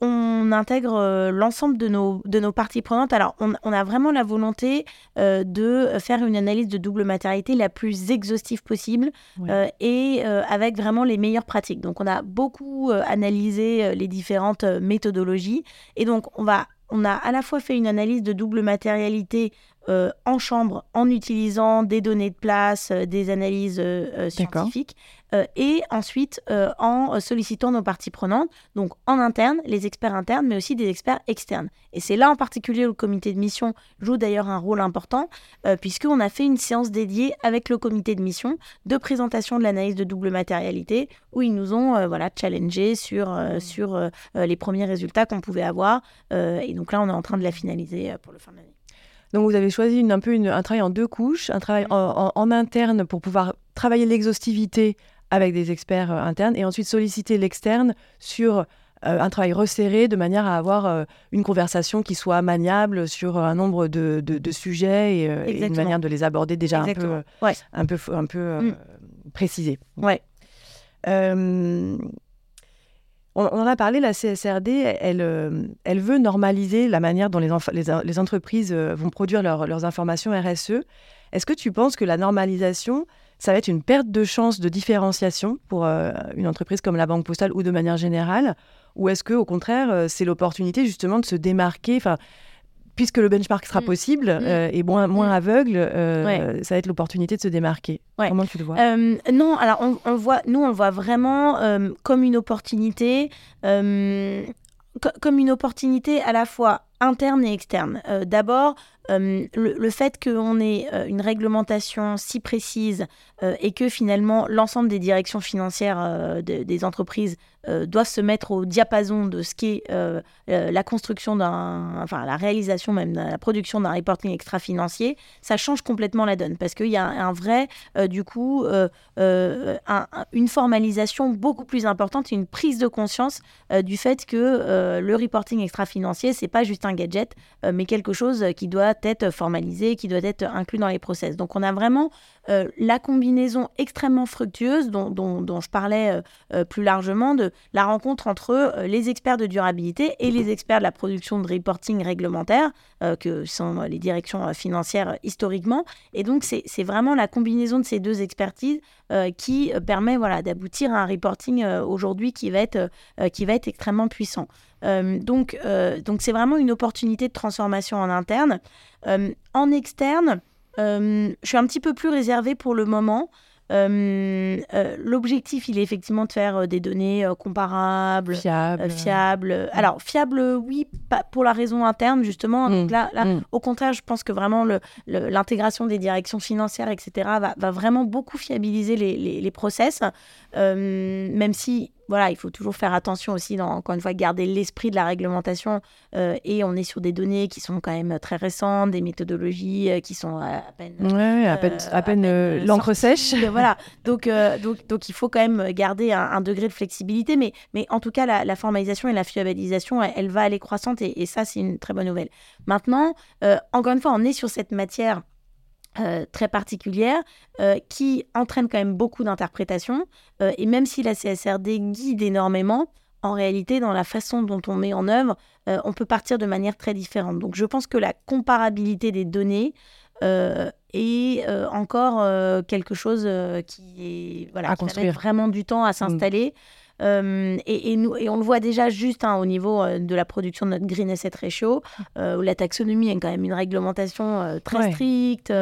on intègre l'ensemble de nos, de nos parties prenantes. Alors, on, a vraiment la volonté de faire une analyse de double matérialité la plus exhaustive possible et avec vraiment les meilleures pratiques. Donc, on a beaucoup analysé les différentes méthodologies. Et donc, on va on a à la fois fait une analyse de double matérialité euh, en chambre en utilisant des données de place, euh, des analyses euh, scientifiques, et ensuite en sollicitant nos parties prenantes, donc en interne, les experts internes, mais aussi des experts externes. Et c'est là en particulier où le comité de mission joue d'ailleurs un rôle important, puisqu'on a fait une séance dédiée avec le comité de mission de présentation de l'analyse de double matérialité, où ils nous ont voilà, challengé sur, mmh. sur les premiers résultats qu'on pouvait avoir. et donc là, on est en train de la finaliser pour le fin de l'année. Donc vous avez choisi un peu un travail en deux couches, un travail en, interne pour pouvoir travailler l'exhaustivité avec des experts euh, internes et ensuite solliciter l'externe sur euh, un travail resserré de manière à avoir euh, une conversation qui soit maniable sur un nombre de, sujets et, une manière de les aborder déjà un peu, un peu, un peu mm. précisé. Ouais. On, en a parlé, la CSRD, elle, elle veut normaliser la manière dont les, les, entreprises vont produire leurs informations RSE. Est-ce que tu penses que la normalisation, ça va être une perte de chance de différenciation pour euh, une entreprise comme la Banque Postale ou de manière générale Ou est-ce que, au contraire, c'est l'opportunité justement de se démarquer puisque le benchmark sera mm. possible mm. Euh, et moins, moins mm. aveugle, euh, ça va être l'opportunité de se démarquer. Comment tu le vois? Euh, Non, alors on, voit, nous on le voit vraiment comme une opportunité, comme une opportunité à la fois interne et externe. D'abord, le, fait qu'on ait une réglementation si précise et que finalement l'ensemble des directions financières des entreprises euh, doivent se mettre au diapason de ce qu'est euh, euh, la construction d'un, enfin la réalisation même, la production d'un reporting extra-financier, ça change complètement la donne. Parce qu'il y a un, vrai, du coup, une formalisation beaucoup plus importante, une prise de conscience du fait que le reporting extra-financier, c'est pas juste un gadget, mais quelque chose qui doit être formalisé, qui doit être inclus dans les process. Donc on a vraiment la combinaison extrêmement fructueuse dont, je parlais plus largement de la rencontre entre euh, les experts de durabilité et les experts de la production de reporting réglementaire, euh, que sont les directions euh, financières historiquement. Et donc, c'est vraiment la combinaison de ces deux expertises qui permet voilà, d'aboutir à un reporting aujourd'hui qui, va être qui va être extrêmement puissant. donc, donc c'est vraiment une opportunité de transformation en interne. en externe, je suis un petit peu plus réservée pour le moment. Euh, euh, l'objectif, il est effectivement de faire euh, des données comparables, fiables. fiables. Alors, fiables, oui, pas pour la raison interne, justement. Donc mmh, là, là mmh. au contraire, je pense que vraiment l'intégration des directions financières, etc., va, va, vraiment beaucoup fiabiliser les, les, les process, même si voilà, il faut toujours faire attention aussi, dans, encore une fois, garder l'esprit de la réglementation. Euh, et on est sur des données qui sont quand même très récentes, des méthodologies euh, qui sont à peine. Ouais, à peine, à peine, euh, l'encre sèche. voilà. Donc, donc, donc, il faut quand même garder un, degré de flexibilité. Mais, mais en tout cas, la, formalisation et la fiabilisation, elle, va aller croissante. Et, et ça, c'est une très bonne nouvelle. Maintenant, encore une fois, on est sur cette matière euh, très particulière euh, qui entraîne quand même beaucoup d'interprétations. Euh, et même si la CSRD guide énormément, en réalité, dans la façon dont on met en œuvre, on peut partir de manière très différente. Donc je pense que la comparabilité des données est encore quelque chose qui est voilà, à construire. vraiment du temps à mmh. Euh, et, nous, et on le voit déjà juste hein, au niveau euh, de la production de notre Green Asset Ratio, euh, où la taxonomie est quand même une réglementation très stricte,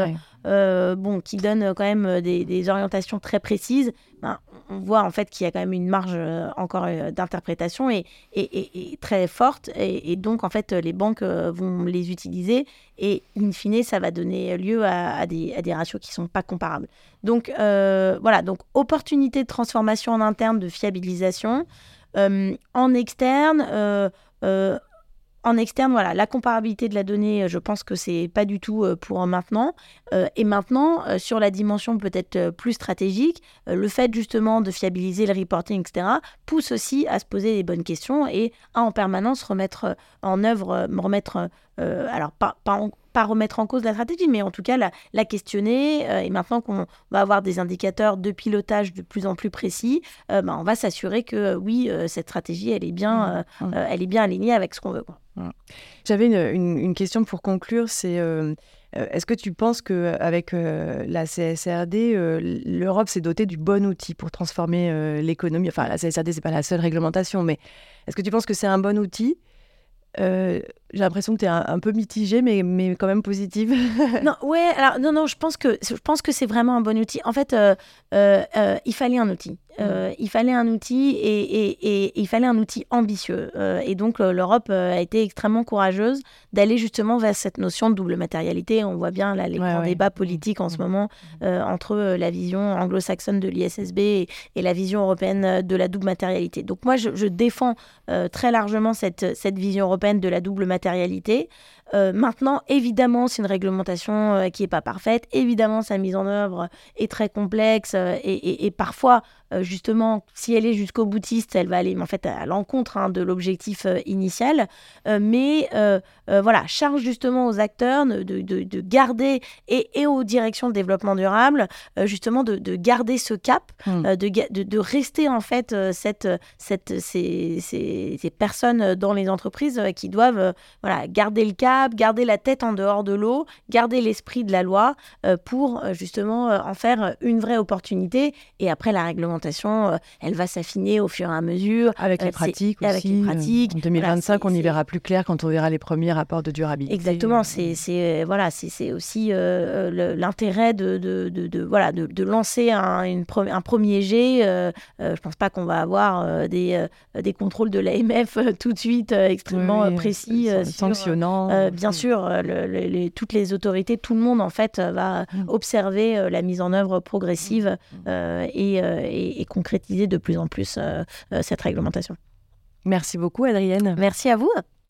bon, qui donne quand même des, orientations très précises. Ben, on voit en fait qu'il y a quand même une marge encore d'interprétation et, très forte. Et, donc, en fait, les banques vont les utiliser et, in fine, ça va donner lieu à, des, ratios qui ne sont pas comparables. Donc, voilà, donc opportunité de transformation en interne, de fiabilisation. en externe, en externe, voilà, la comparabilité de la donnée, euh, je pense que c'est pas du tout euh, pour maintenant. Euh, et maintenant, sur la dimension peut-être plus stratégique, le fait justement de fiabiliser le reporting, etc., pousse aussi à se poser les bonnes questions et à en permanence remettre en œuvre, remettre, alors pas, pas en, pas remettre en cause la stratégie, mais en tout cas la, questionner. Euh, et maintenant qu'on va avoir des indicateurs de pilotage de plus en plus précis, euh, bah, on va s'assurer que euh, oui, cette stratégie, elle est bien, mmh, mmh. elle est bien alignée avec ce qu'on veut. Mmh. J'avais une, question pour conclure, c'est est-ce que tu penses qu'avec la CSRD, l'Europe s'est dotée du bon outil pour transformer l'économie? Enfin, la CSRD, c'est pas la seule réglementation, mais est-ce que tu penses que c'est un bon outil? Euh, j'ai l'impression que tu es un, peu mitigée, mais, mais quand même positive. non, ouais, alors non, non, je pense que je pense que c'est vraiment un bon outil. En fait, euh, euh, il fallait un outil. Euh, il fallait un outil et, il fallait un outil ambitieux. Euh, et donc euh, l'Europe a été extrêmement courageuse d'aller justement vers cette notion de double matérialité. On voit bien là, les grands débats politiques en ce mmh. moment mmh. entre la vision anglo-saxonne de l'ISSB et, la vision européenne de la double matérialité. Donc moi, je, défends très largement cette, cette vision européenne de la double matérialité matérialité. Euh, maintenant, évidemment, c'est une réglementation euh, qui n'est pas parfaite. Évidemment, sa mise en œuvre est très complexe euh, et, parfois, justement, si elle est jusqu'au boutiste, elle va aller en fait à l'encontre hein, de l'objectif initial. mais voilà, charge justement aux acteurs de, de, garder et, aux directions de développement durable, justement, de, garder ce cap, hmm. de, rester en fait cette, cette, ces, ces, ces, personnes dans les entreprises qui doivent voilà, garder le cap garder la tête en dehors de l'eau, garder l'esprit de la loi euh, pour euh, justement euh, en faire une vraie opportunité. Et après, la réglementation, elle va s'affiner au fur et à mesure. Avec les pratiques aussi. Avec les pratiques. En 2025, on y verra plus clair quand on verra les premiers rapports de durabilité. Exactement. C'est voilà, c'est aussi l'intérêt de, de, de, voilà, de, lancer un, une, un premier jet. je pense pas qu'on va avoir des, des contrôles de l'AMF tout de suite extrêmement précis. sanctionnant bien mm. sûr, euh, toutes les autorités, tout le monde en fait euh, va mm. observer euh, la mise en œuvre progressive mm. et, concrétiser de plus en plus cette réglementation. Merci beaucoup, Adrienne. Merci à vous.